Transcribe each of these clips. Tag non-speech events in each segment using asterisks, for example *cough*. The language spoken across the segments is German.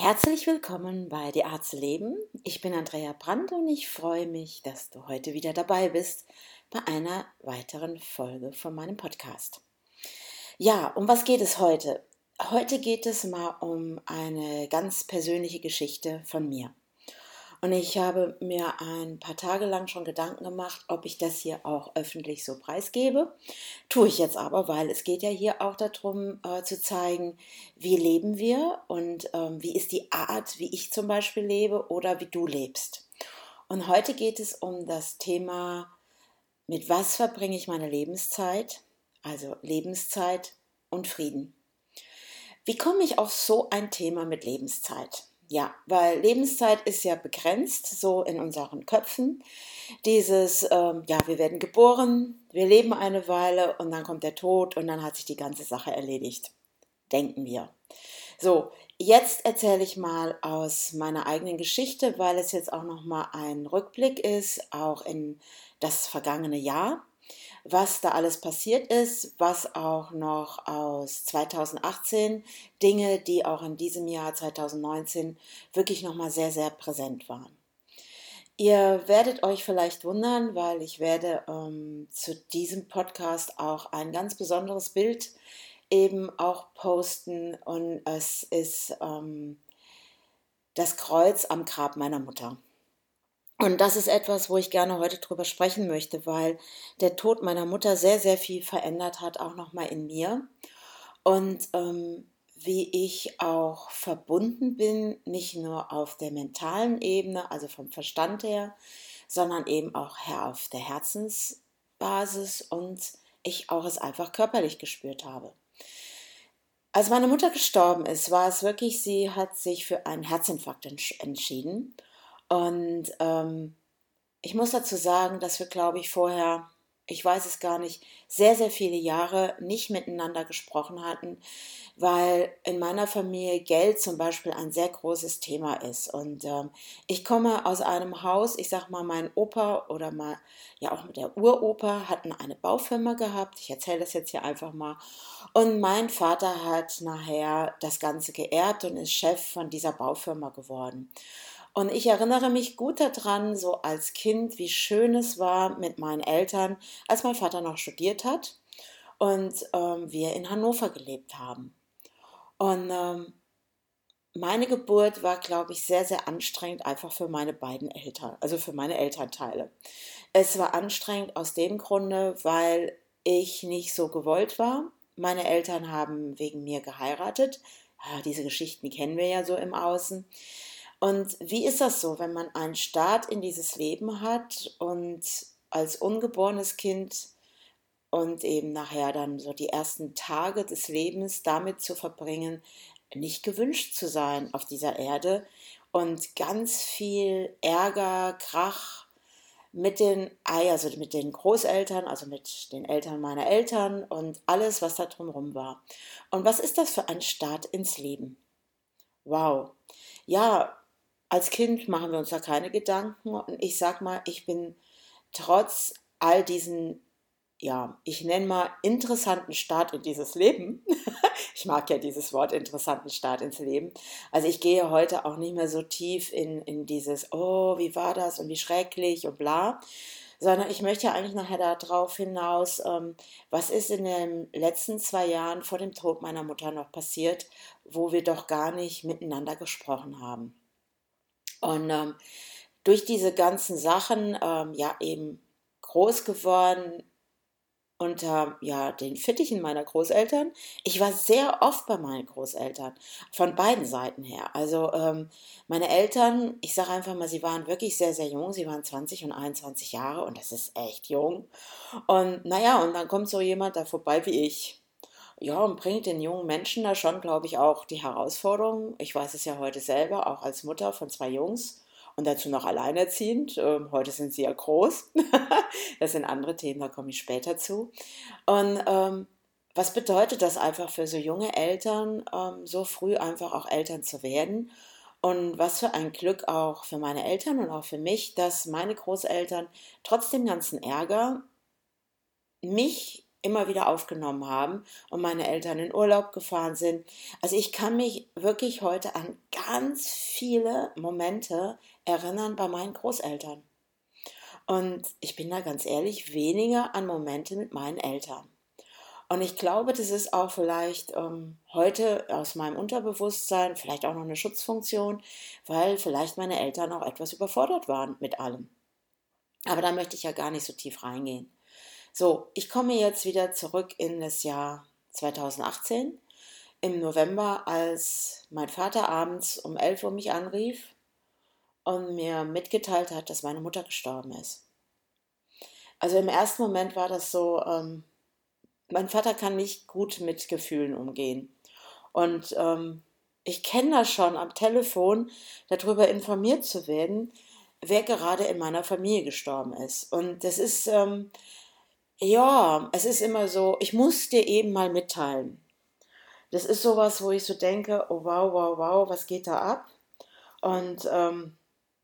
Herzlich willkommen bei Die Art zu leben. Ich bin Andrea Brandt und ich freue mich, dass du heute wieder dabei bist bei einer weiteren Folge von meinem Podcast. Ja, um was geht es heute? Heute geht es mal um eine ganz persönliche Geschichte von mir. Und ich habe mir ein paar Tage lang schon Gedanken gemacht, ob ich das hier auch öffentlich so preisgebe. Tue ich jetzt aber, weil es geht ja hier auch darum äh, zu zeigen, wie leben wir und ähm, wie ist die Art, wie ich zum Beispiel lebe oder wie du lebst. Und heute geht es um das Thema, mit was verbringe ich meine Lebenszeit, also Lebenszeit und Frieden. Wie komme ich auf so ein Thema mit Lebenszeit? Ja, weil Lebenszeit ist ja begrenzt, so in unseren Köpfen. Dieses, ähm, ja, wir werden geboren, wir leben eine Weile und dann kommt der Tod und dann hat sich die ganze Sache erledigt. Denken wir. So, jetzt erzähle ich mal aus meiner eigenen Geschichte, weil es jetzt auch nochmal ein Rückblick ist, auch in das vergangene Jahr was da alles passiert ist, was auch noch aus 2018 Dinge, die auch in diesem Jahr 2019 wirklich nochmal sehr, sehr präsent waren. Ihr werdet euch vielleicht wundern, weil ich werde ähm, zu diesem Podcast auch ein ganz besonderes Bild eben auch posten und es ist ähm, das Kreuz am Grab meiner Mutter. Und das ist etwas, wo ich gerne heute drüber sprechen möchte, weil der Tod meiner Mutter sehr, sehr viel verändert hat, auch nochmal in mir. Und ähm, wie ich auch verbunden bin, nicht nur auf der mentalen Ebene, also vom Verstand her, sondern eben auch auf der Herzensbasis und ich auch es einfach körperlich gespürt habe. Als meine Mutter gestorben ist, war es wirklich, sie hat sich für einen Herzinfarkt entschieden und ähm, ich muss dazu sagen, dass wir, glaube ich, vorher, ich weiß es gar nicht, sehr, sehr viele Jahre nicht miteinander gesprochen hatten, weil in meiner Familie Geld zum Beispiel ein sehr großes Thema ist. Und ähm, ich komme aus einem Haus, ich sag mal, mein Opa oder mal, ja auch mit der Uropa hatten eine Baufirma gehabt. Ich erzähle das jetzt hier einfach mal. Und mein Vater hat nachher das Ganze geerbt und ist Chef von dieser Baufirma geworden. Und ich erinnere mich gut daran, so als Kind, wie schön es war mit meinen Eltern, als mein Vater noch studiert hat und ähm, wir in Hannover gelebt haben. Und ähm, meine Geburt war, glaube ich, sehr, sehr anstrengend, einfach für meine beiden Eltern, also für meine Elternteile. Es war anstrengend aus dem Grunde, weil ich nicht so gewollt war. Meine Eltern haben wegen mir geheiratet. Ja, diese Geschichten kennen wir ja so im Außen. Und wie ist das so, wenn man einen Start in dieses Leben hat und als ungeborenes Kind und eben nachher dann so die ersten Tage des Lebens damit zu verbringen, nicht gewünscht zu sein auf dieser Erde und ganz viel Ärger, Krach mit den, also mit den Großeltern, also mit den Eltern meiner Eltern und alles, was da drumherum war. Und was ist das für ein Start ins Leben? Wow. Ja, als Kind machen wir uns da keine Gedanken. Und ich sag mal, ich bin trotz all diesen, ja, ich nenne mal interessanten Start in dieses Leben. *laughs* ich mag ja dieses Wort interessanten Start ins Leben. Also ich gehe heute auch nicht mehr so tief in, in dieses, oh, wie war das und wie schrecklich und bla, sondern ich möchte eigentlich nachher darauf hinaus, ähm, was ist in den letzten zwei Jahren vor dem Tod meiner Mutter noch passiert, wo wir doch gar nicht miteinander gesprochen haben. Und ähm, durch diese ganzen Sachen, ähm, ja, eben groß geworden unter ja, den Fittichen meiner Großeltern. Ich war sehr oft bei meinen Großeltern, von beiden Seiten her. Also ähm, meine Eltern, ich sage einfach mal, sie waren wirklich sehr, sehr jung. Sie waren 20 und 21 Jahre und das ist echt jung. Und naja, und dann kommt so jemand da vorbei wie ich. Ja, und bringt den jungen Menschen da schon, glaube ich, auch die Herausforderung. Ich weiß es ja heute selber, auch als Mutter von zwei Jungs und dazu noch alleinerziehend. Ähm, heute sind sie ja groß. *laughs* das sind andere Themen, da komme ich später zu. Und ähm, was bedeutet das einfach für so junge Eltern, ähm, so früh einfach auch Eltern zu werden? Und was für ein Glück auch für meine Eltern und auch für mich, dass meine Großeltern trotz dem ganzen Ärger mich immer wieder aufgenommen haben und meine Eltern in Urlaub gefahren sind. Also ich kann mich wirklich heute an ganz viele Momente erinnern bei meinen Großeltern. Und ich bin da ganz ehrlich, weniger an Momente mit meinen Eltern. Und ich glaube, das ist auch vielleicht ähm, heute aus meinem Unterbewusstsein vielleicht auch noch eine Schutzfunktion, weil vielleicht meine Eltern auch etwas überfordert waren mit allem. Aber da möchte ich ja gar nicht so tief reingehen. So, ich komme jetzt wieder zurück in das Jahr 2018 im November, als mein Vater abends um 11 Uhr mich anrief und mir mitgeteilt hat, dass meine Mutter gestorben ist. Also im ersten Moment war das so, ähm, mein Vater kann nicht gut mit Gefühlen umgehen. Und ähm, ich kenne das schon am Telefon, darüber informiert zu werden, wer gerade in meiner Familie gestorben ist. Und das ist, ähm, ja, es ist immer so, ich muss dir eben mal mitteilen. Das ist sowas, wo ich so denke, oh wow, wow, wow, was geht da ab? Und ähm,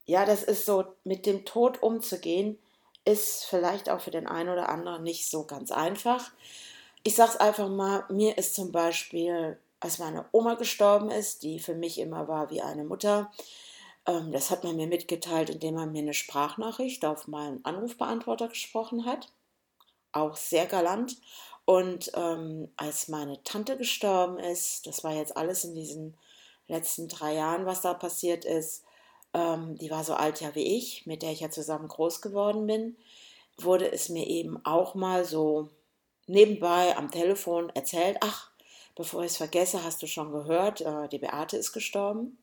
ja, das ist so, mit dem Tod umzugehen, ist vielleicht auch für den einen oder anderen nicht so ganz einfach ich sag's einfach mal, mir ist zum Beispiel, als meine Oma gestorben ist, die für mich immer war wie eine Mutter, ähm, das hat man mir mitgeteilt, indem man mir eine Sprachnachricht auf meinen Anrufbeantworter gesprochen hat. Auch sehr galant. Und ähm, als meine Tante gestorben ist, das war jetzt alles in diesen letzten drei Jahren, was da passiert ist, ähm, die war so alt ja wie ich, mit der ich ja zusammen groß geworden bin, wurde es mir eben auch mal so nebenbei am Telefon erzählt, ach, bevor ich es vergesse, hast du schon gehört, äh, die Beate ist gestorben.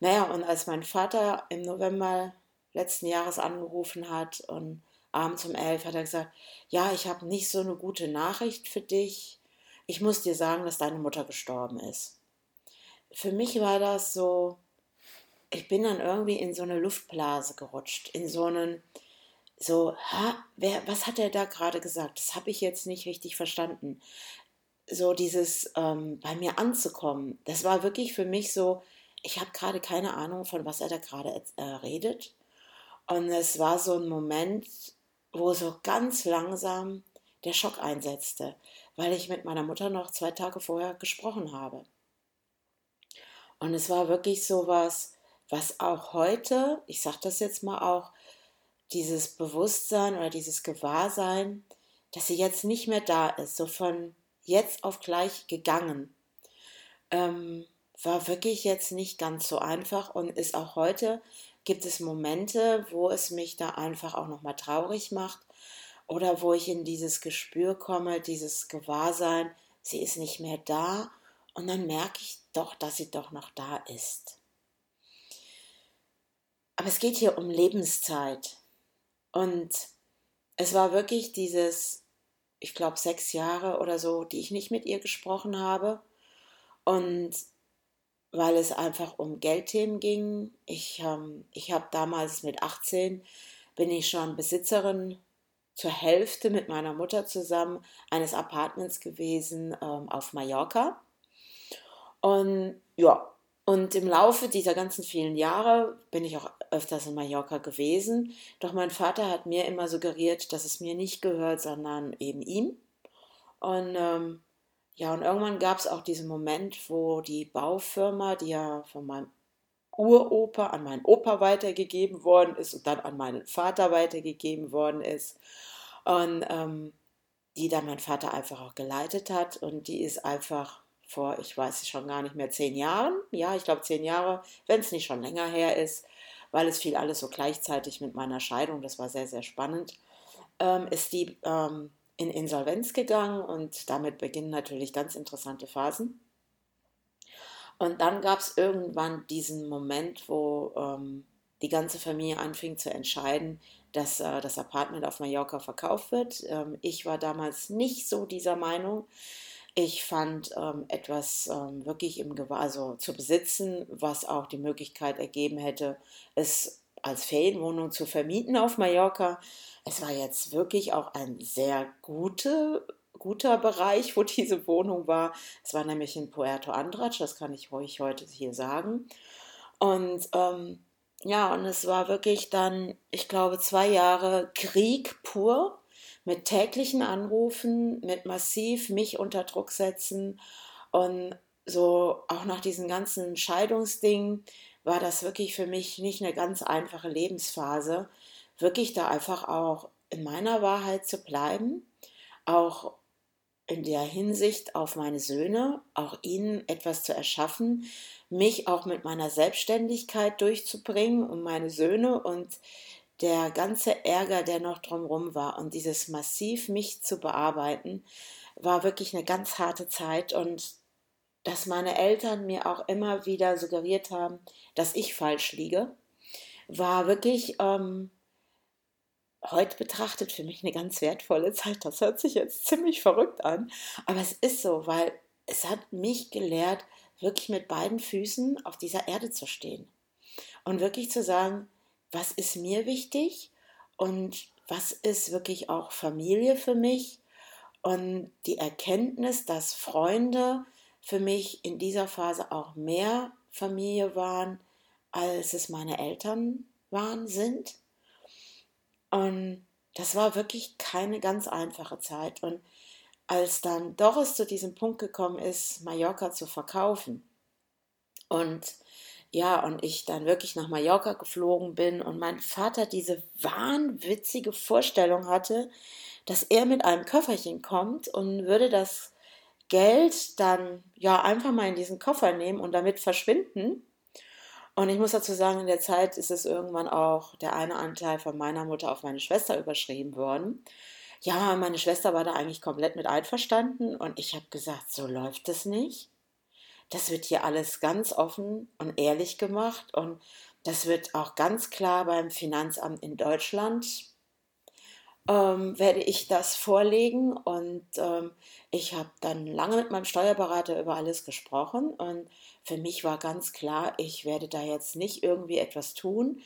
Naja, und als mein Vater im November letzten Jahres angerufen hat und abends um elf hat er gesagt, ja, ich habe nicht so eine gute Nachricht für dich. Ich muss dir sagen, dass deine Mutter gestorben ist. Für mich war das so, ich bin dann irgendwie in so eine Luftblase gerutscht, in so einen, so, ha, wer, was hat er da gerade gesagt? Das habe ich jetzt nicht richtig verstanden. So dieses ähm, bei mir anzukommen, das war wirklich für mich so, ich habe gerade keine Ahnung, von was er da gerade äh, redet. Und es war so ein Moment, wo so ganz langsam der Schock einsetzte, weil ich mit meiner Mutter noch zwei Tage vorher gesprochen habe. Und es war wirklich so was, was auch heute, ich sage das jetzt mal auch, dieses Bewusstsein oder dieses Gewahrsein, dass sie jetzt nicht mehr da ist, so von jetzt auf gleich gegangen, ähm, war wirklich jetzt nicht ganz so einfach und ist auch heute, gibt es Momente, wo es mich da einfach auch nochmal traurig macht oder wo ich in dieses Gespür komme, dieses Gewahrsein, sie ist nicht mehr da und dann merke ich doch, dass sie doch noch da ist. Aber es geht hier um Lebenszeit. Und es war wirklich dieses, ich glaube, sechs Jahre oder so, die ich nicht mit ihr gesprochen habe. Und weil es einfach um Geldthemen ging. Ich, ähm, ich habe damals mit 18, bin ich schon Besitzerin zur Hälfte mit meiner Mutter zusammen eines Apartments gewesen ähm, auf Mallorca. Und ja, und im Laufe dieser ganzen vielen Jahre bin ich auch öfters in Mallorca gewesen. Doch mein Vater hat mir immer suggeriert, dass es mir nicht gehört, sondern eben ihm. Und ähm, ja, und irgendwann gab es auch diesen Moment, wo die Baufirma, die ja von meinem Uropa an meinen Opa weitergegeben worden ist und dann an meinen Vater weitergegeben worden ist. Und ähm, die dann mein Vater einfach auch geleitet hat. Und die ist einfach vor, ich weiß schon gar nicht mehr, zehn Jahren. Ja, ich glaube zehn Jahre, wenn es nicht schon länger her ist, weil es fiel alles so gleichzeitig mit meiner Scheidung. Das war sehr, sehr spannend. Ähm, ist die ähm, in Insolvenz gegangen und damit beginnen natürlich ganz interessante Phasen. Und dann gab es irgendwann diesen Moment, wo ähm, die ganze Familie anfing zu entscheiden, dass äh, das Apartment auf Mallorca verkauft wird. Ähm, ich war damals nicht so dieser Meinung. Ich fand ähm, etwas ähm, wirklich im Gewahr, also zu besitzen, was auch die Möglichkeit ergeben hätte, es als Ferienwohnung zu vermieten auf Mallorca. Es war jetzt wirklich auch ein sehr gute, guter Bereich, wo diese Wohnung war. Es war nämlich in Puerto Andratx, das kann ich euch heute hier sagen. Und ähm, ja, und es war wirklich dann, ich glaube, zwei Jahre Krieg pur mit täglichen Anrufen, mit massiv mich unter Druck setzen und so auch nach diesen ganzen Scheidungsdingen war das wirklich für mich nicht eine ganz einfache Lebensphase, wirklich da einfach auch in meiner Wahrheit zu bleiben, auch in der Hinsicht auf meine Söhne, auch ihnen etwas zu erschaffen, mich auch mit meiner Selbstständigkeit durchzubringen und meine Söhne und der ganze Ärger, der noch drumherum war und dieses massiv mich zu bearbeiten, war wirklich eine ganz harte Zeit und dass meine Eltern mir auch immer wieder suggeriert haben, dass ich falsch liege, war wirklich ähm, heute betrachtet für mich eine ganz wertvolle Zeit. Das hört sich jetzt ziemlich verrückt an, aber es ist so, weil es hat mich gelehrt, wirklich mit beiden Füßen auf dieser Erde zu stehen und wirklich zu sagen, was ist mir wichtig und was ist wirklich auch Familie für mich und die Erkenntnis, dass Freunde für mich in dieser Phase auch mehr Familie waren, als es meine Eltern waren, sind. Und das war wirklich keine ganz einfache Zeit. Und als dann Doris zu diesem Punkt gekommen ist, Mallorca zu verkaufen und ja, und ich dann wirklich nach Mallorca geflogen bin und mein Vater diese wahnwitzige Vorstellung hatte, dass er mit einem Köfferchen kommt und würde das Geld dann ja einfach mal in diesen Koffer nehmen und damit verschwinden. Und ich muss dazu sagen, in der Zeit ist es irgendwann auch der eine Anteil von meiner Mutter auf meine Schwester überschrieben worden. Ja, meine Schwester war da eigentlich komplett mit einverstanden und ich habe gesagt, so läuft es nicht. Das wird hier alles ganz offen und ehrlich gemacht und das wird auch ganz klar beim Finanzamt in Deutschland ähm, werde ich das vorlegen und ähm, ich habe dann lange mit meinem Steuerberater über alles gesprochen und für mich war ganz klar, ich werde da jetzt nicht irgendwie etwas tun,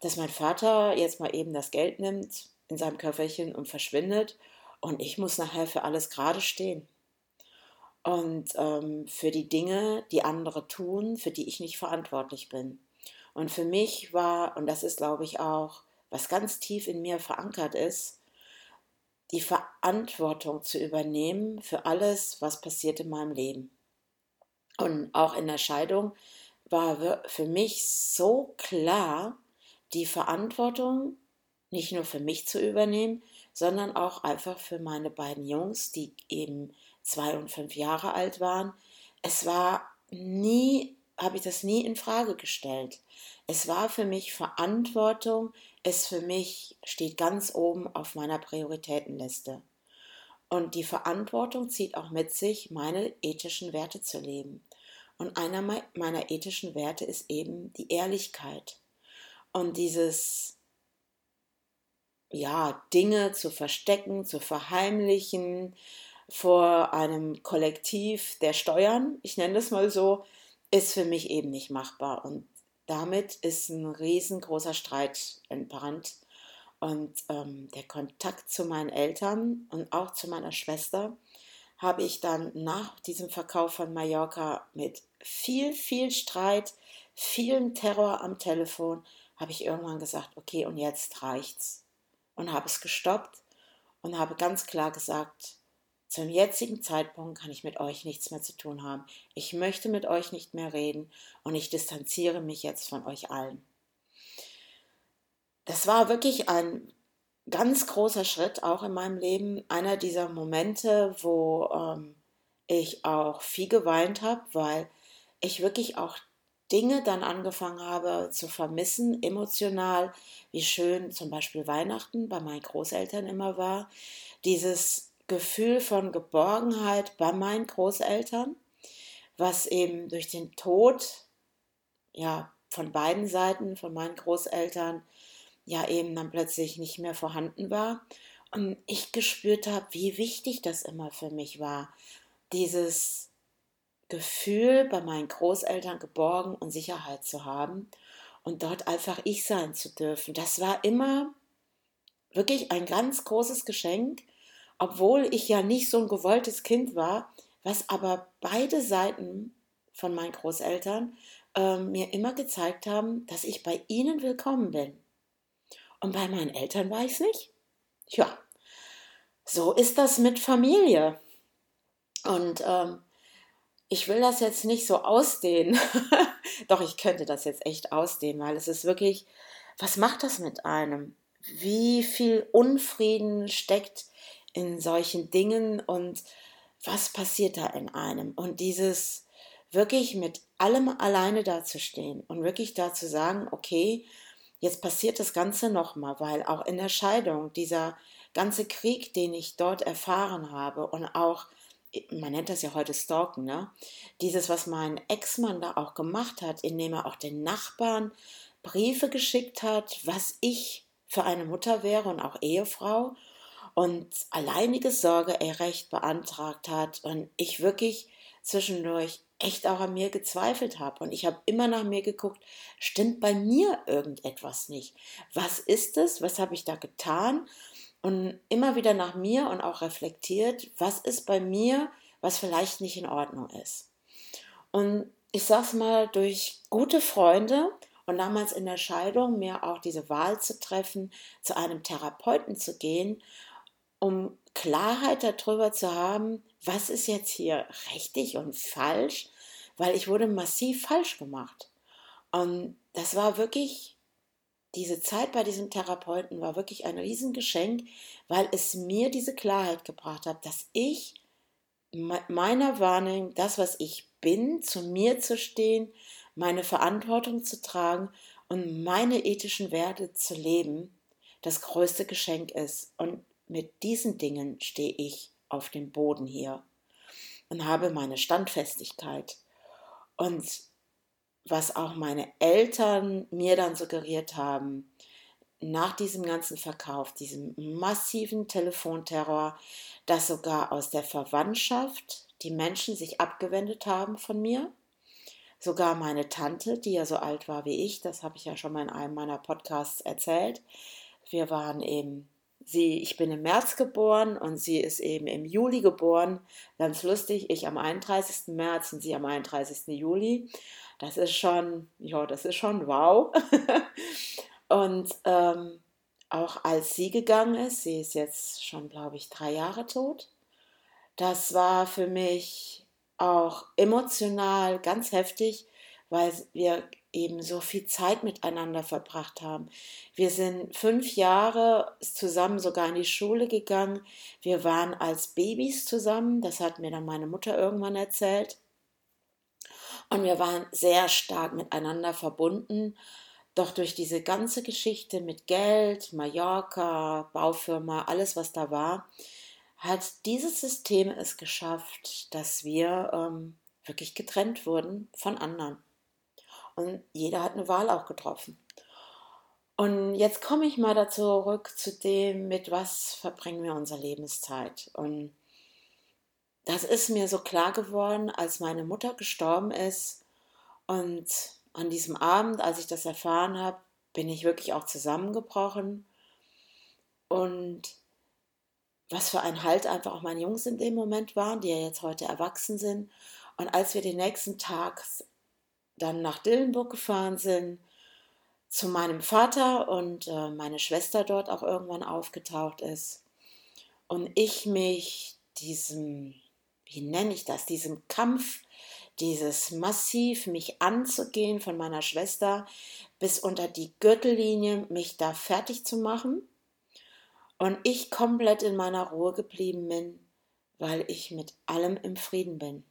dass mein Vater jetzt mal eben das Geld nimmt in seinem Köfferchen und verschwindet und ich muss nachher für alles gerade stehen. Und ähm, für die Dinge, die andere tun, für die ich nicht verantwortlich bin. Und für mich war, und das ist, glaube ich, auch, was ganz tief in mir verankert ist, die Verantwortung zu übernehmen für alles, was passiert in meinem Leben. Und auch in der Scheidung war für mich so klar, die Verantwortung nicht nur für mich zu übernehmen, sondern auch einfach für meine beiden Jungs, die eben zwei und fünf Jahre alt waren. Es war nie, habe ich das nie in Frage gestellt. Es war für mich Verantwortung, es für mich steht ganz oben auf meiner Prioritätenliste. Und die Verantwortung zieht auch mit sich, meine ethischen Werte zu leben. Und einer meiner ethischen Werte ist eben die Ehrlichkeit. Und dieses, ja, Dinge zu verstecken, zu verheimlichen vor einem Kollektiv der Steuern, ich nenne das mal so, ist für mich eben nicht machbar. Und damit ist ein riesengroßer Streit entbrannt. Und ähm, der Kontakt zu meinen Eltern und auch zu meiner Schwester habe ich dann nach diesem Verkauf von Mallorca mit viel, viel Streit, vielen Terror am Telefon, habe ich irgendwann gesagt, okay, und jetzt reicht's. Und habe es gestoppt und habe ganz klar gesagt, zum jetzigen Zeitpunkt kann ich mit euch nichts mehr zu tun haben. Ich möchte mit euch nicht mehr reden und ich distanziere mich jetzt von euch allen. Das war wirklich ein ganz großer Schritt auch in meinem Leben. Einer dieser Momente, wo ähm, ich auch viel geweint habe, weil ich wirklich auch Dinge dann angefangen habe zu vermissen, emotional, wie schön zum Beispiel Weihnachten bei meinen Großeltern immer war. Dieses Gefühl von Geborgenheit bei meinen Großeltern, was eben durch den Tod ja von beiden Seiten von meinen Großeltern ja eben dann plötzlich nicht mehr vorhanden war und ich gespürt habe, wie wichtig das immer für mich war, dieses Gefühl bei meinen Großeltern geborgen und Sicherheit zu haben und dort einfach ich sein zu dürfen. Das war immer wirklich ein ganz großes Geschenk obwohl ich ja nicht so ein gewolltes Kind war, was aber beide Seiten von meinen Großeltern äh, mir immer gezeigt haben, dass ich bei ihnen willkommen bin. Und bei meinen Eltern war ich es nicht. Ja. so ist das mit Familie. Und ähm, ich will das jetzt nicht so ausdehnen. *laughs* Doch, ich könnte das jetzt echt ausdehnen, weil es ist wirklich, was macht das mit einem? Wie viel Unfrieden steckt in solchen Dingen und was passiert da in einem? Und dieses wirklich mit allem alleine dazustehen und wirklich da zu sagen, okay, jetzt passiert das Ganze nochmal, weil auch in der Scheidung dieser ganze Krieg, den ich dort erfahren habe und auch man nennt das ja heute Stalken, ne? Dieses, was mein Ex-Mann da auch gemacht hat, indem er auch den Nachbarn Briefe geschickt hat, was ich für eine Mutter wäre und auch Ehefrau und alleiniges Sorgerecht beantragt hat und ich wirklich zwischendurch echt auch an mir gezweifelt habe und ich habe immer nach mir geguckt, stimmt bei mir irgendetwas nicht? Was ist es? Was habe ich da getan? Und immer wieder nach mir und auch reflektiert, was ist bei mir, was vielleicht nicht in Ordnung ist. Und ich sag's mal, durch gute Freunde und damals in der Scheidung mir auch diese Wahl zu treffen, zu einem Therapeuten zu gehen um Klarheit darüber zu haben, was ist jetzt hier richtig und falsch, weil ich wurde massiv falsch gemacht. Und das war wirklich, diese Zeit bei diesem Therapeuten war wirklich ein Riesengeschenk, weil es mir diese Klarheit gebracht hat, dass ich meiner Wahrnehmung, das, was ich bin, zu mir zu stehen, meine Verantwortung zu tragen und meine ethischen Werte zu leben, das größte Geschenk ist. Und mit diesen Dingen stehe ich auf dem Boden hier und habe meine Standfestigkeit. Und was auch meine Eltern mir dann suggeriert haben, nach diesem ganzen Verkauf, diesem massiven Telefonterror, dass sogar aus der Verwandtschaft die Menschen sich abgewendet haben von mir. Sogar meine Tante, die ja so alt war wie ich, das habe ich ja schon mal in einem meiner Podcasts erzählt. Wir waren eben Sie, ich bin im März geboren und sie ist eben im Juli geboren. Ganz lustig, ich am 31. März und sie am 31. Juli. Das ist schon, ja, das ist schon wow. *laughs* und ähm, auch als sie gegangen ist, sie ist jetzt schon, glaube ich, drei Jahre tot. Das war für mich auch emotional ganz heftig, weil wir eben so viel Zeit miteinander verbracht haben. Wir sind fünf Jahre zusammen sogar in die Schule gegangen. Wir waren als Babys zusammen. Das hat mir dann meine Mutter irgendwann erzählt. Und wir waren sehr stark miteinander verbunden. Doch durch diese ganze Geschichte mit Geld, Mallorca, Baufirma, alles was da war, hat dieses System es geschafft, dass wir ähm, wirklich getrennt wurden von anderen. Und jeder hat eine Wahl auch getroffen. Und jetzt komme ich mal dazu zurück zu dem, mit was verbringen wir unsere Lebenszeit. Und das ist mir so klar geworden, als meine Mutter gestorben ist. Und an diesem Abend, als ich das erfahren habe, bin ich wirklich auch zusammengebrochen. Und was für ein Halt einfach auch meine Jungs in dem Moment waren, die ja jetzt heute erwachsen sind. Und als wir den nächsten Tag dann nach Dillenburg gefahren sind, zu meinem Vater und äh, meine Schwester dort auch irgendwann aufgetaucht ist. Und ich mich diesem, wie nenne ich das, diesem Kampf, dieses massiv mich anzugehen von meiner Schwester bis unter die Gürtellinie, mich da fertig zu machen. Und ich komplett in meiner Ruhe geblieben bin, weil ich mit allem im Frieden bin.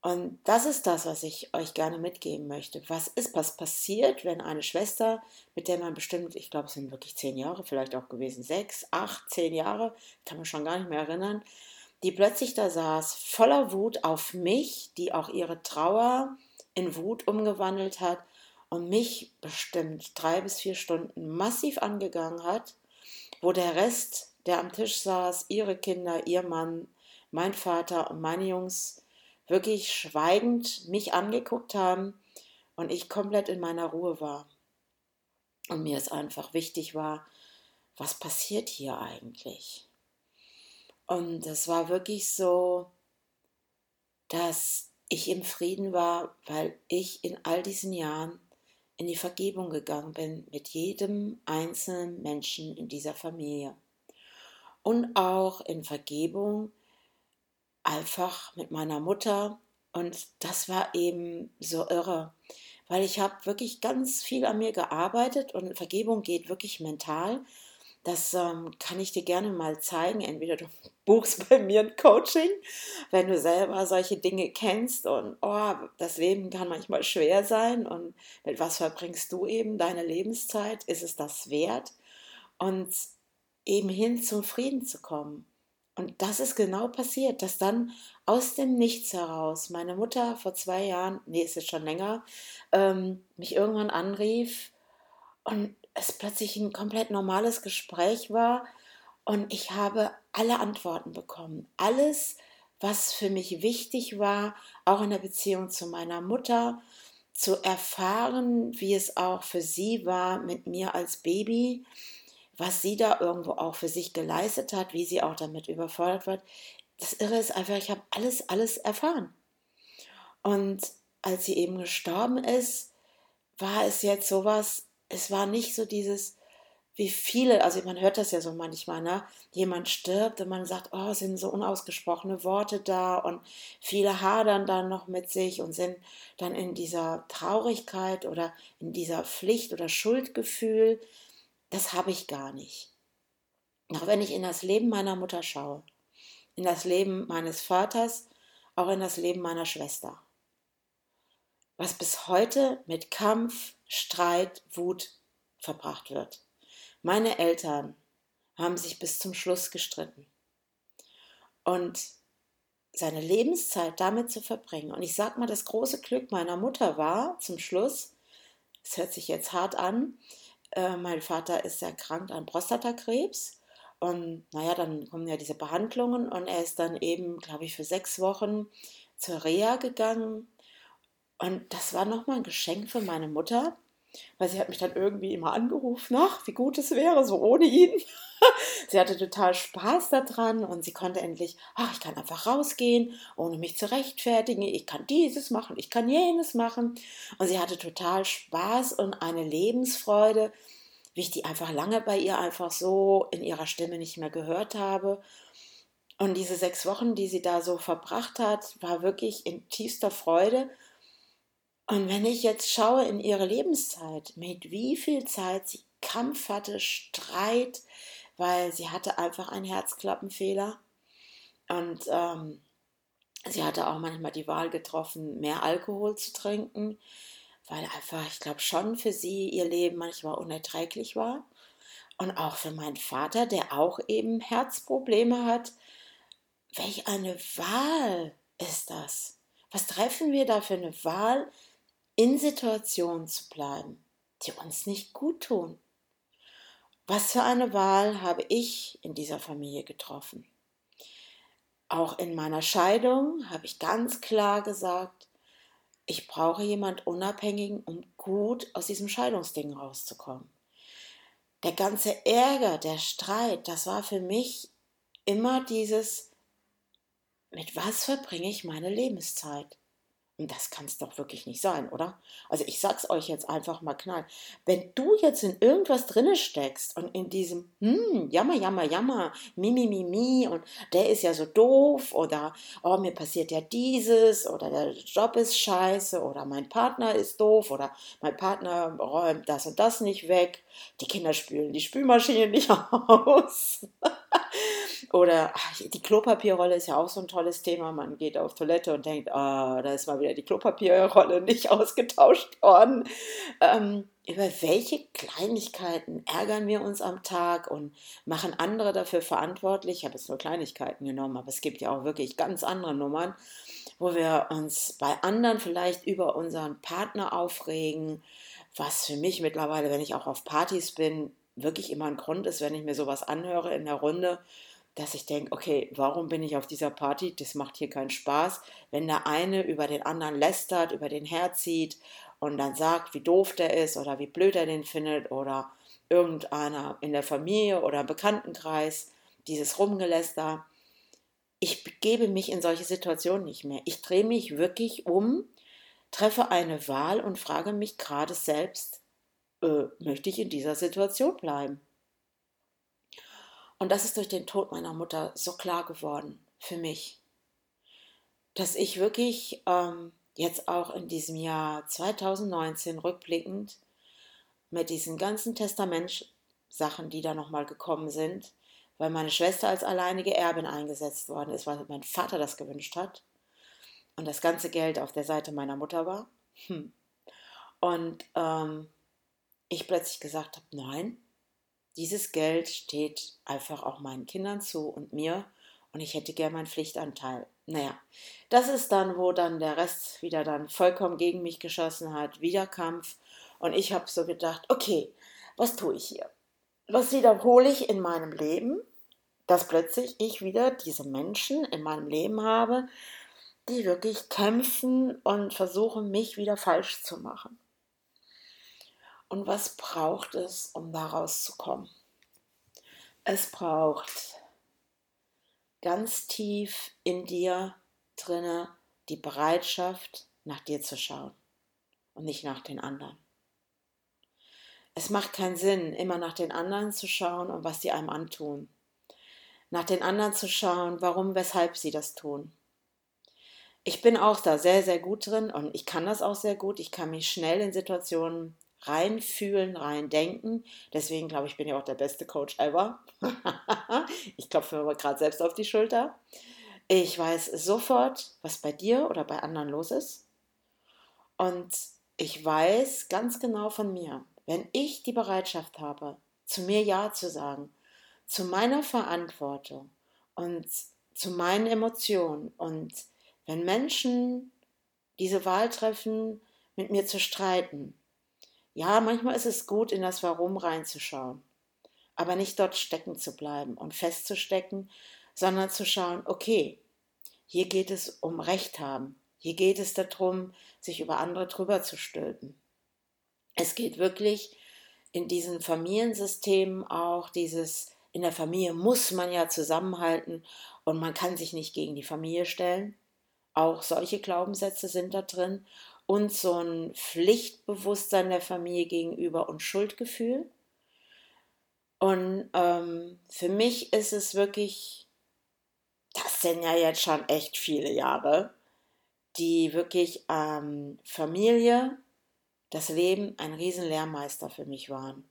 Und das ist das, was ich euch gerne mitgeben möchte. Was ist, was passiert, wenn eine Schwester, mit der man bestimmt, ich glaube, es sind wirklich zehn Jahre, vielleicht auch gewesen, sechs, acht, zehn Jahre, kann man schon gar nicht mehr erinnern, die plötzlich da saß, voller Wut auf mich, die auch ihre Trauer in Wut umgewandelt hat und mich bestimmt drei bis vier Stunden massiv angegangen hat, wo der Rest, der am Tisch saß, ihre Kinder, ihr Mann, mein Vater und meine Jungs, wirklich schweigend mich angeguckt haben und ich komplett in meiner Ruhe war. Und mir es einfach wichtig war, was passiert hier eigentlich? Und es war wirklich so, dass ich im Frieden war, weil ich in all diesen Jahren in die Vergebung gegangen bin mit jedem einzelnen Menschen in dieser Familie. und auch in Vergebung einfach mit meiner Mutter. Und das war eben so irre, weil ich habe wirklich ganz viel an mir gearbeitet und Vergebung geht wirklich mental. Das ähm, kann ich dir gerne mal zeigen. Entweder du *laughs* buchst bei mir ein Coaching, wenn du selber solche Dinge kennst und oh, das Leben kann manchmal schwer sein und mit was verbringst du eben deine Lebenszeit? Ist es das wert? Und eben hin zum Frieden zu kommen. Und das ist genau passiert, dass dann aus dem Nichts heraus meine Mutter vor zwei Jahren, nee, ist jetzt schon länger, ähm, mich irgendwann anrief und es plötzlich ein komplett normales Gespräch war und ich habe alle Antworten bekommen. Alles, was für mich wichtig war, auch in der Beziehung zu meiner Mutter, zu erfahren, wie es auch für sie war mit mir als Baby, was sie da irgendwo auch für sich geleistet hat, wie sie auch damit überfordert wird. Das Irre ist einfach, ich habe alles, alles erfahren. Und als sie eben gestorben ist, war es jetzt sowas, es war nicht so dieses, wie viele, also man hört das ja so manchmal, ne? Jemand stirbt und man sagt, oh, sind so unausgesprochene Worte da und viele hadern dann noch mit sich und sind dann in dieser Traurigkeit oder in dieser Pflicht oder Schuldgefühl. Das habe ich gar nicht. Auch wenn ich in das Leben meiner Mutter schaue, in das Leben meines Vaters, auch in das Leben meiner Schwester. Was bis heute mit Kampf, Streit, Wut verbracht wird. Meine Eltern haben sich bis zum Schluss gestritten. Und seine Lebenszeit damit zu verbringen. Und ich sag mal, das große Glück meiner Mutter war zum Schluss, es hört sich jetzt hart an, äh, mein Vater ist erkrankt an Prostatakrebs. Und naja, dann kommen ja diese Behandlungen und er ist dann eben, glaube ich, für sechs Wochen zur Reha gegangen. Und das war nochmal ein Geschenk für meine Mutter, weil sie hat mich dann irgendwie immer angerufen, ach, wie gut es wäre, so ohne ihn. *laughs* sie hatte total Spaß daran und sie konnte endlich, ach, ich kann einfach rausgehen, ohne mich zu rechtfertigen. Ich kann dieses machen, ich kann jenes machen. Und sie hatte total Spaß und eine Lebensfreude, wie ich die einfach lange bei ihr einfach so in ihrer Stimme nicht mehr gehört habe. Und diese sechs Wochen, die sie da so verbracht hat, war wirklich in tiefster Freude. Und wenn ich jetzt schaue in ihre Lebenszeit, mit wie viel Zeit sie Kampf hatte, Streit, weil sie hatte einfach einen Herzklappenfehler und ähm, sie hatte auch manchmal die Wahl getroffen, mehr Alkohol zu trinken, weil einfach, ich glaube schon für sie ihr Leben manchmal unerträglich war. Und auch für meinen Vater, der auch eben Herzprobleme hat. Welch eine Wahl ist das? Was treffen wir da für eine Wahl, in Situationen zu bleiben, die uns nicht gut tun. Was für eine Wahl habe ich in dieser Familie getroffen? Auch in meiner Scheidung habe ich ganz klar gesagt, ich brauche jemand Unabhängigen, um gut aus diesem Scheidungsding rauszukommen. Der ganze Ärger, der Streit, das war für mich immer dieses, mit was verbringe ich meine Lebenszeit? Das kann es doch wirklich nicht sein, oder? Also ich sag's euch jetzt einfach mal knall. Wenn du jetzt in irgendwas drinne steckst und in diesem, hm, jammer, jammer, jammer, mi, mi, mi, mi, und der ist ja so doof oder, oh, mir passiert ja dieses oder der Job ist scheiße oder mein Partner ist doof oder mein Partner räumt das und das nicht weg, die Kinder spülen die Spülmaschine nicht *laughs* aus. Oder ach, die Klopapierrolle ist ja auch so ein tolles Thema. Man geht auf Toilette und denkt, ah, da ist mal wieder die Klopapierrolle *laughs* nicht ausgetauscht worden. Ähm, über welche Kleinigkeiten ärgern wir uns am Tag und machen andere dafür verantwortlich? Ich habe jetzt nur Kleinigkeiten genommen, aber es gibt ja auch wirklich ganz andere Nummern, wo wir uns bei anderen vielleicht über unseren Partner aufregen, was für mich mittlerweile, wenn ich auch auf Partys bin, wirklich immer ein Grund ist, wenn ich mir sowas anhöre in der Runde, dass ich denke, okay, warum bin ich auf dieser Party? Das macht hier keinen Spaß. Wenn der eine über den anderen lästert, über den herzieht und dann sagt, wie doof der ist oder wie blöd er den findet oder irgendeiner in der Familie oder im Bekanntenkreis, dieses Rumgeläster. Ich begebe mich in solche Situationen nicht mehr. Ich drehe mich wirklich um, treffe eine Wahl und frage mich gerade selbst, äh, möchte ich in dieser Situation bleiben? Und das ist durch den Tod meiner Mutter so klar geworden für mich, dass ich wirklich ähm, jetzt auch in diesem Jahr 2019 rückblickend mit diesen ganzen Testamentsachen, die da nochmal gekommen sind, weil meine Schwester als alleinige Erbin eingesetzt worden ist, weil mein Vater das gewünscht hat und das ganze Geld auf der Seite meiner Mutter war. Hm. Und ähm, ich plötzlich gesagt habe, nein, dieses Geld steht einfach auch meinen Kindern zu und mir und ich hätte gern meinen Pflichtanteil. Naja, das ist dann, wo dann der Rest wieder dann vollkommen gegen mich geschossen hat, wieder Kampf und ich habe so gedacht, okay, was tue ich hier? Was wiederhole ich in meinem Leben, dass plötzlich ich wieder diese Menschen in meinem Leben habe, die wirklich kämpfen und versuchen, mich wieder falsch zu machen. Und was braucht es, um da rauszukommen? Es braucht ganz tief in dir drinne die Bereitschaft, nach dir zu schauen und nicht nach den anderen. Es macht keinen Sinn, immer nach den anderen zu schauen und was die einem antun. Nach den anderen zu schauen, warum, weshalb sie das tun. Ich bin auch da sehr, sehr gut drin und ich kann das auch sehr gut. Ich kann mich schnell in Situationen reinfühlen, reindenken. Deswegen glaube ich, bin ja auch der beste Coach ever. *laughs* ich klopfe mir gerade selbst auf die Schulter. Ich weiß sofort, was bei dir oder bei anderen los ist. Und ich weiß ganz genau von mir, wenn ich die Bereitschaft habe, zu mir Ja zu sagen, zu meiner Verantwortung und zu meinen Emotionen und wenn Menschen diese Wahl treffen, mit mir zu streiten, ja, manchmal ist es gut, in das Warum reinzuschauen, aber nicht dort stecken zu bleiben und festzustecken, sondern zu schauen, okay, hier geht es um Recht haben, hier geht es darum, sich über andere drüber zu stülpen. Es geht wirklich in diesen Familiensystemen auch dieses, in der Familie muss man ja zusammenhalten und man kann sich nicht gegen die Familie stellen. Auch solche Glaubenssätze sind da drin. Und so ein Pflichtbewusstsein der Familie gegenüber und Schuldgefühl. Und ähm, für mich ist es wirklich, das sind ja jetzt schon echt viele Jahre, die wirklich ähm, Familie, das Leben ein Riesenlehrmeister für mich waren.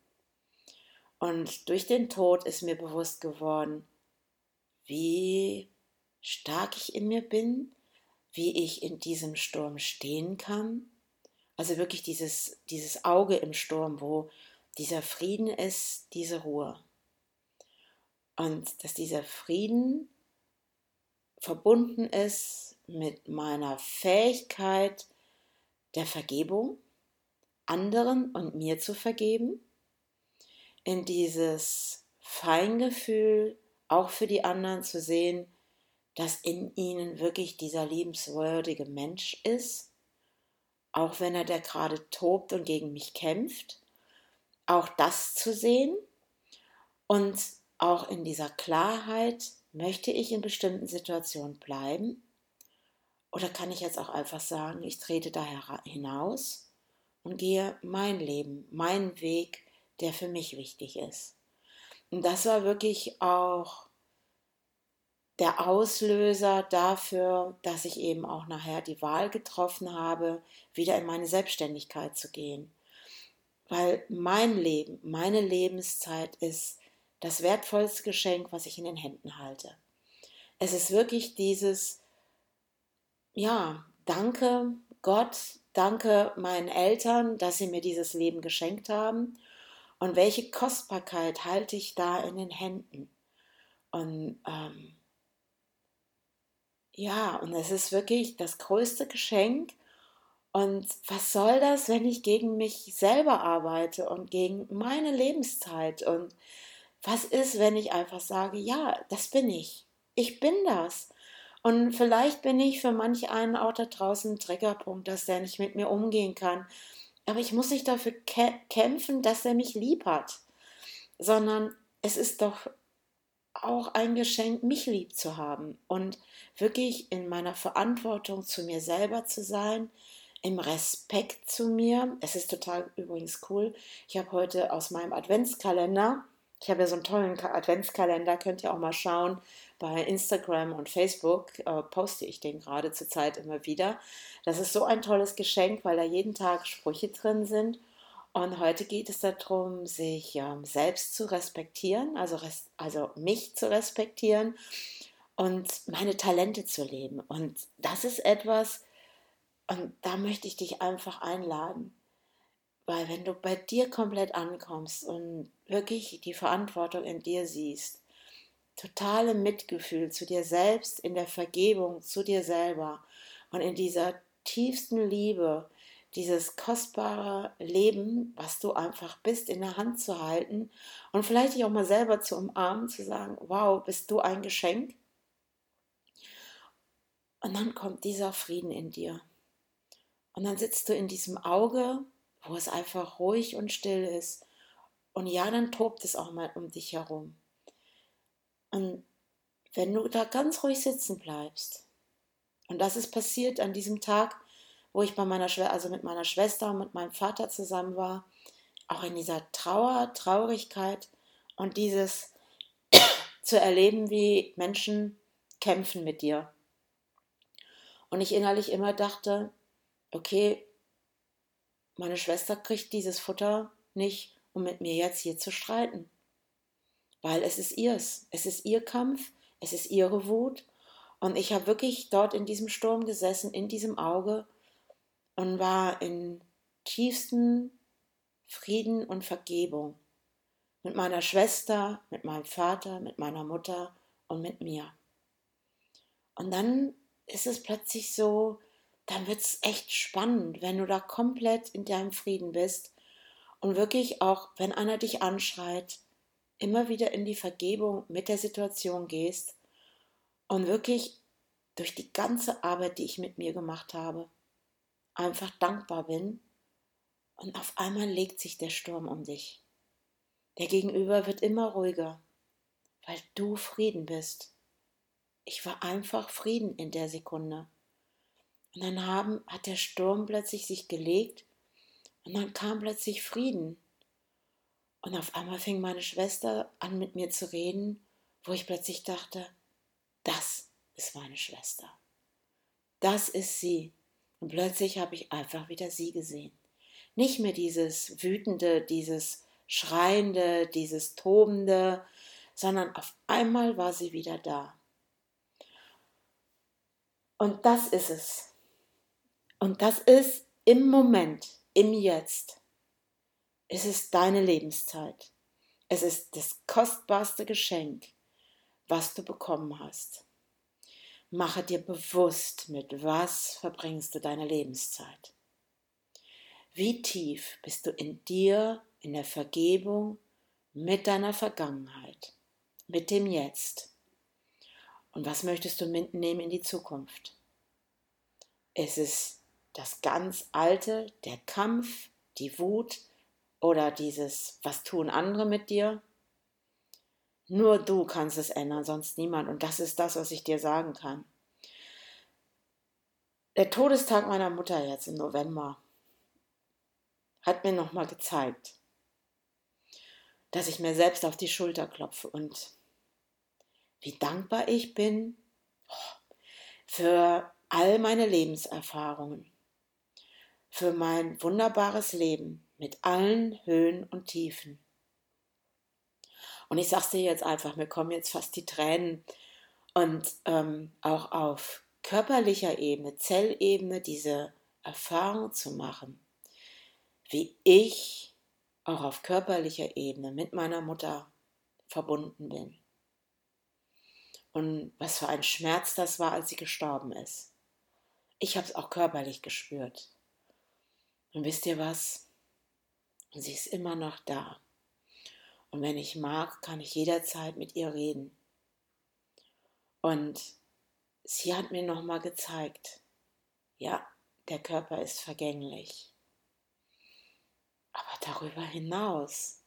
Und durch den Tod ist mir bewusst geworden, wie stark ich in mir bin, wie ich in diesem Sturm stehen kann. Also wirklich dieses, dieses Auge im Sturm, wo dieser Frieden ist, diese Ruhe. Und dass dieser Frieden verbunden ist mit meiner Fähigkeit der Vergebung, anderen und mir zu vergeben, in dieses Feingefühl auch für die anderen zu sehen, dass in ihnen wirklich dieser liebenswürdige Mensch ist, auch wenn er der gerade tobt und gegen mich kämpft, auch das zu sehen und auch in dieser Klarheit, möchte ich in bestimmten Situationen bleiben oder kann ich jetzt auch einfach sagen, ich trete da hinaus und gehe mein Leben, meinen Weg, der für mich wichtig ist. Und das war wirklich auch der Auslöser dafür, dass ich eben auch nachher die Wahl getroffen habe, wieder in meine Selbstständigkeit zu gehen. Weil mein Leben, meine Lebenszeit ist das wertvollste Geschenk, was ich in den Händen halte. Es ist wirklich dieses, ja, danke Gott, danke meinen Eltern, dass sie mir dieses Leben geschenkt haben. Und welche Kostbarkeit halte ich da in den Händen? Und ähm, ja, und es ist wirklich das größte Geschenk. Und was soll das, wenn ich gegen mich selber arbeite und gegen meine Lebenszeit? Und was ist, wenn ich einfach sage, ja, das bin ich. Ich bin das. Und vielleicht bin ich für manch einen auch da draußen ein Triggerpunkt, dass der nicht mit mir umgehen kann. Aber ich muss nicht dafür kämpfen, dass er mich lieb hat, sondern es ist doch auch ein Geschenk, mich lieb zu haben und wirklich in meiner Verantwortung zu mir selber zu sein, im Respekt zu mir. Es ist total übrigens cool. Ich habe heute aus meinem Adventskalender Ich habe ja so einen tollen Adventskalender, könnt ihr auch mal schauen. Bei Instagram und Facebook äh, poste ich den gerade zur Zeit immer wieder. Das ist so ein tolles Geschenk, weil da jeden Tag Sprüche drin sind. Und heute geht es darum, sich ähm, selbst zu respektieren, also, res also mich zu respektieren und meine Talente zu leben. Und das ist etwas, und da möchte ich dich einfach einladen. Weil wenn du bei dir komplett ankommst und wirklich die Verantwortung in dir siehst, totale Mitgefühl zu dir selbst, in der Vergebung zu dir selber und in dieser tiefsten Liebe, dieses kostbare Leben, was du einfach bist, in der Hand zu halten und vielleicht dich auch mal selber zu umarmen, zu sagen, wow, bist du ein Geschenk? Und dann kommt dieser Frieden in dir. Und dann sitzt du in diesem Auge, wo es einfach ruhig und still ist. Und ja, dann tobt es auch mal um dich herum. Und wenn du da ganz ruhig sitzen bleibst, und das ist passiert an diesem Tag, wo ich bei meiner Schwester, also mit meiner Schwester und mit meinem Vater zusammen war, auch in dieser Trauer, Traurigkeit und dieses *coughs* zu erleben, wie Menschen kämpfen mit dir. Und ich innerlich immer dachte, okay, meine Schwester kriegt dieses Futter nicht, um mit mir jetzt hier zu streiten. Weil es ist ihrs. Es ist ihr Kampf, es ist ihre Wut. Und ich habe wirklich dort in diesem Sturm gesessen, in diesem Auge und war in tiefstem Frieden und Vergebung. Mit meiner Schwester, mit meinem Vater, mit meiner Mutter und mit mir. Und dann ist es plötzlich so, dann wird es echt spannend, wenn du da komplett in deinem Frieden bist und wirklich auch, wenn einer dich anschreit, immer wieder in die Vergebung mit der Situation gehst und wirklich durch die ganze Arbeit, die ich mit mir gemacht habe, einfach dankbar bin und auf einmal legt sich der Sturm um dich. Der Gegenüber wird immer ruhiger, weil du Frieden bist. Ich war einfach Frieden in der Sekunde. Und dann haben, hat der Sturm plötzlich sich gelegt und dann kam plötzlich Frieden. Und auf einmal fing meine Schwester an mit mir zu reden, wo ich plötzlich dachte, das ist meine Schwester. Das ist sie. Und plötzlich habe ich einfach wieder sie gesehen. Nicht mehr dieses wütende, dieses schreiende, dieses tobende, sondern auf einmal war sie wieder da. Und das ist es. Und das ist im Moment, im Jetzt. Es ist deine Lebenszeit. Es ist das kostbarste Geschenk, was du bekommen hast. Mache dir bewusst, mit was verbringst du deine Lebenszeit. Wie tief bist du in dir, in der Vergebung, mit deiner Vergangenheit, mit dem Jetzt? Und was möchtest du mitnehmen in die Zukunft? Es ist das ganz Alte, der Kampf, die Wut oder dieses, was tun andere mit dir? Nur du kannst es ändern, sonst niemand. Und das ist das, was ich dir sagen kann. Der Todestag meiner Mutter jetzt im November hat mir nochmal gezeigt, dass ich mir selbst auf die Schulter klopfe und wie dankbar ich bin für all meine Lebenserfahrungen für mein wunderbares Leben mit allen Höhen und Tiefen. Und ich sag's dir jetzt einfach, mir kommen jetzt fast die Tränen und ähm, auch auf körperlicher Ebene, Zellebene diese Erfahrung zu machen, wie ich auch auf körperlicher Ebene mit meiner Mutter verbunden bin. Und was für ein Schmerz das war, als sie gestorben ist. Ich habe es auch körperlich gespürt. Und wisst ihr was? Sie ist immer noch da. Und wenn ich mag, kann ich jederzeit mit ihr reden. Und sie hat mir nochmal gezeigt, ja, der Körper ist vergänglich. Aber darüber hinaus,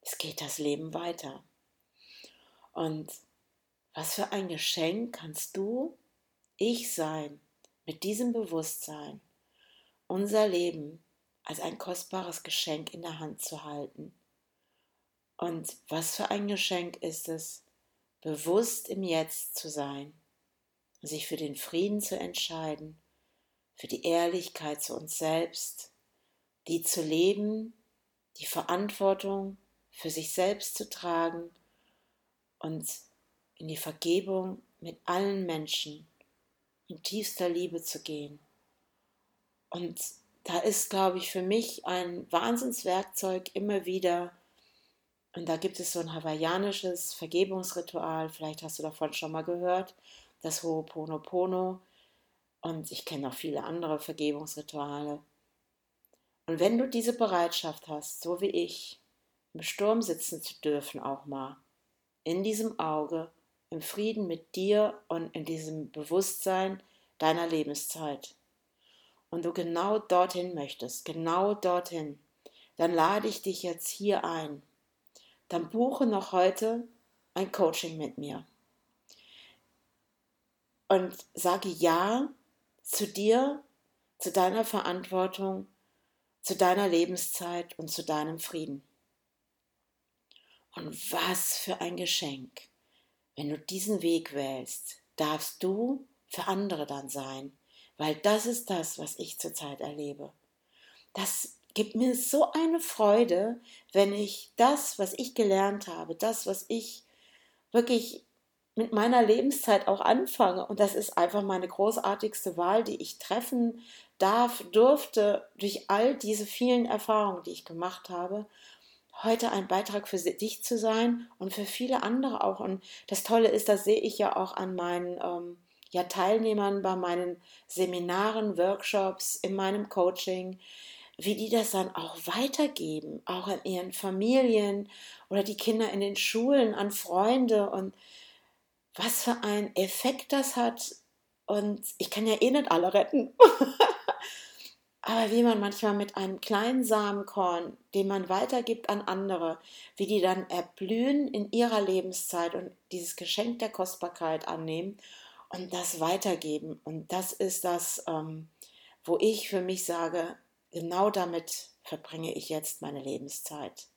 es geht das Leben weiter. Und was für ein Geschenk kannst du, ich sein, mit diesem Bewusstsein, unser Leben als ein kostbares Geschenk in der Hand zu halten Und was für ein Geschenk ist es, bewusst im Jetzt zu sein, sich für den Frieden zu entscheiden, für die Ehrlichkeit zu uns selbst, die zu leben, die Verantwortung für sich selbst zu tragen und in die Vergebung mit allen Menschen in tiefster Liebe zu gehen. Und da ist, glaube ich, für mich ein Wahnsinnswerkzeug immer wieder, und da gibt es so ein hawaiianisches Vergebungsritual, vielleicht hast du davon schon mal gehört, das Ho'oponopono. Und ich kenne auch viele andere Vergebungsrituale. Und wenn du diese Bereitschaft hast, so wie ich, im Sturm sitzen zu dürfen, auch mal, in diesem Auge, im Frieden mit dir und in diesem Bewusstsein deiner Lebenszeit, und du genau dorthin möchtest, genau dorthin, dann lade ich dich jetzt hier ein. Dann buche noch heute ein Coaching mit mir. Und sage Ja zu dir, zu deiner Verantwortung, zu deiner Lebenszeit und zu deinem Frieden. Und was für ein Geschenk. Wenn du diesen Weg wählst, darfst du für andere dann sein, weil das ist das, was ich zurzeit erlebe. Das gibt mir so eine Freude, wenn ich das, was ich gelernt habe, das, was ich wirklich mit meiner Lebenszeit auch anfange, und das ist einfach meine großartigste Wahl, die ich treffen darf, durfte, durch all diese vielen Erfahrungen, die ich gemacht habe, heute ein Beitrag für dich zu sein und für viele andere auch. Und das Tolle ist, das sehe ich ja auch an meinen ähm, ja, Teilnehmern bei meinen Seminaren, Workshops, in meinem Coaching, wie die das dann auch weitergeben, auch an ihren Familien oder die Kinder in den Schulen, an Freunde und was für einen Effekt das hat. Und ich kann ja eh nicht alle retten. *laughs* Aber wie man manchmal mit einem kleinen Samenkorn, den man weitergibt an andere, wie die dann erblühen in ihrer Lebenszeit und dieses Geschenk der Kostbarkeit annehmen und das weitergeben. Und das ist das, ähm, wo ich für mich sage, genau damit verbringe ich jetzt meine Lebenszeit.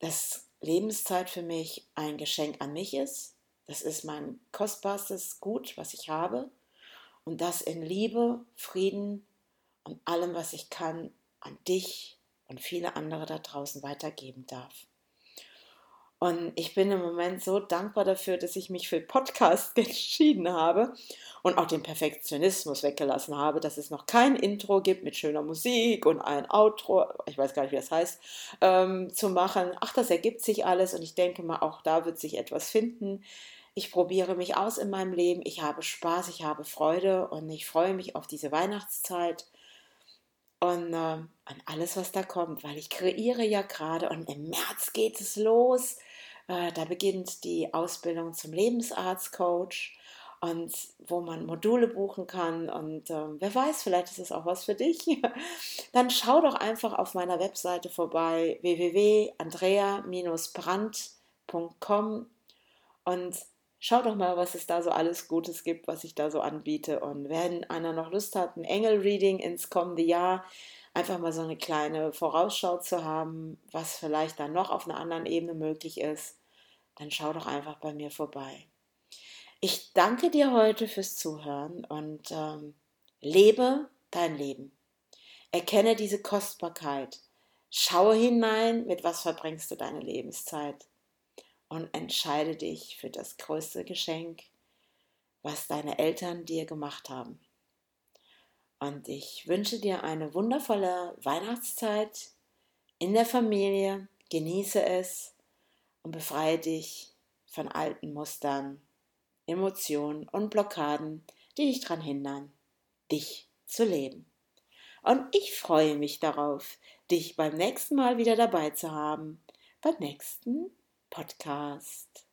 Dass Lebenszeit für mich ein Geschenk an mich ist. Das ist mein kostbarstes Gut, was ich habe. Und das in Liebe, Frieden und allem, was ich kann, an dich und viele andere da draußen weitergeben darf. Und ich bin im Moment so dankbar dafür, dass ich mich für Podcast *laughs* entschieden habe und auch den Perfektionismus weggelassen habe, dass es noch kein Intro gibt mit schöner Musik und ein Outro, ich weiß gar nicht, wie das heißt, ähm, zu machen. Ach, das ergibt sich alles und ich denke mal, auch da wird sich etwas finden. Ich probiere mich aus in meinem Leben, ich habe Spaß, ich habe Freude und ich freue mich auf diese Weihnachtszeit und äh, an alles, was da kommt, weil ich kreiere ja gerade und im März geht es los. Äh, da beginnt die Ausbildung zum Lebensarztcoach und wo man Module buchen kann und äh, wer weiß, vielleicht ist es auch was für dich. *laughs* Dann schau doch einfach auf meiner Webseite vorbei www.andrea-brandt.com und schau doch mal, was es da so alles Gutes gibt, was ich da so anbiete. Und wenn einer noch Lust hat, ein Engel-Reading ins kommende Jahr, einfach mal so eine kleine Vorausschau zu haben, was vielleicht dann noch auf einer anderen Ebene möglich ist, dann schau doch einfach bei mir vorbei. Ich danke dir heute fürs Zuhören und ähm, lebe dein Leben. Erkenne diese Kostbarkeit. Schaue hinein, mit was verbringst du deine Lebenszeit und entscheide dich für das größte Geschenk, was deine Eltern dir gemacht haben. Und ich wünsche dir eine wundervolle Weihnachtszeit in der Familie. Genieße es und befreie dich von alten Mustern, Emotionen und Blockaden, die dich daran hindern, dich zu leben. Und ich freue mich darauf, dich beim nächsten Mal wieder dabei zu haben, beim nächsten Podcast.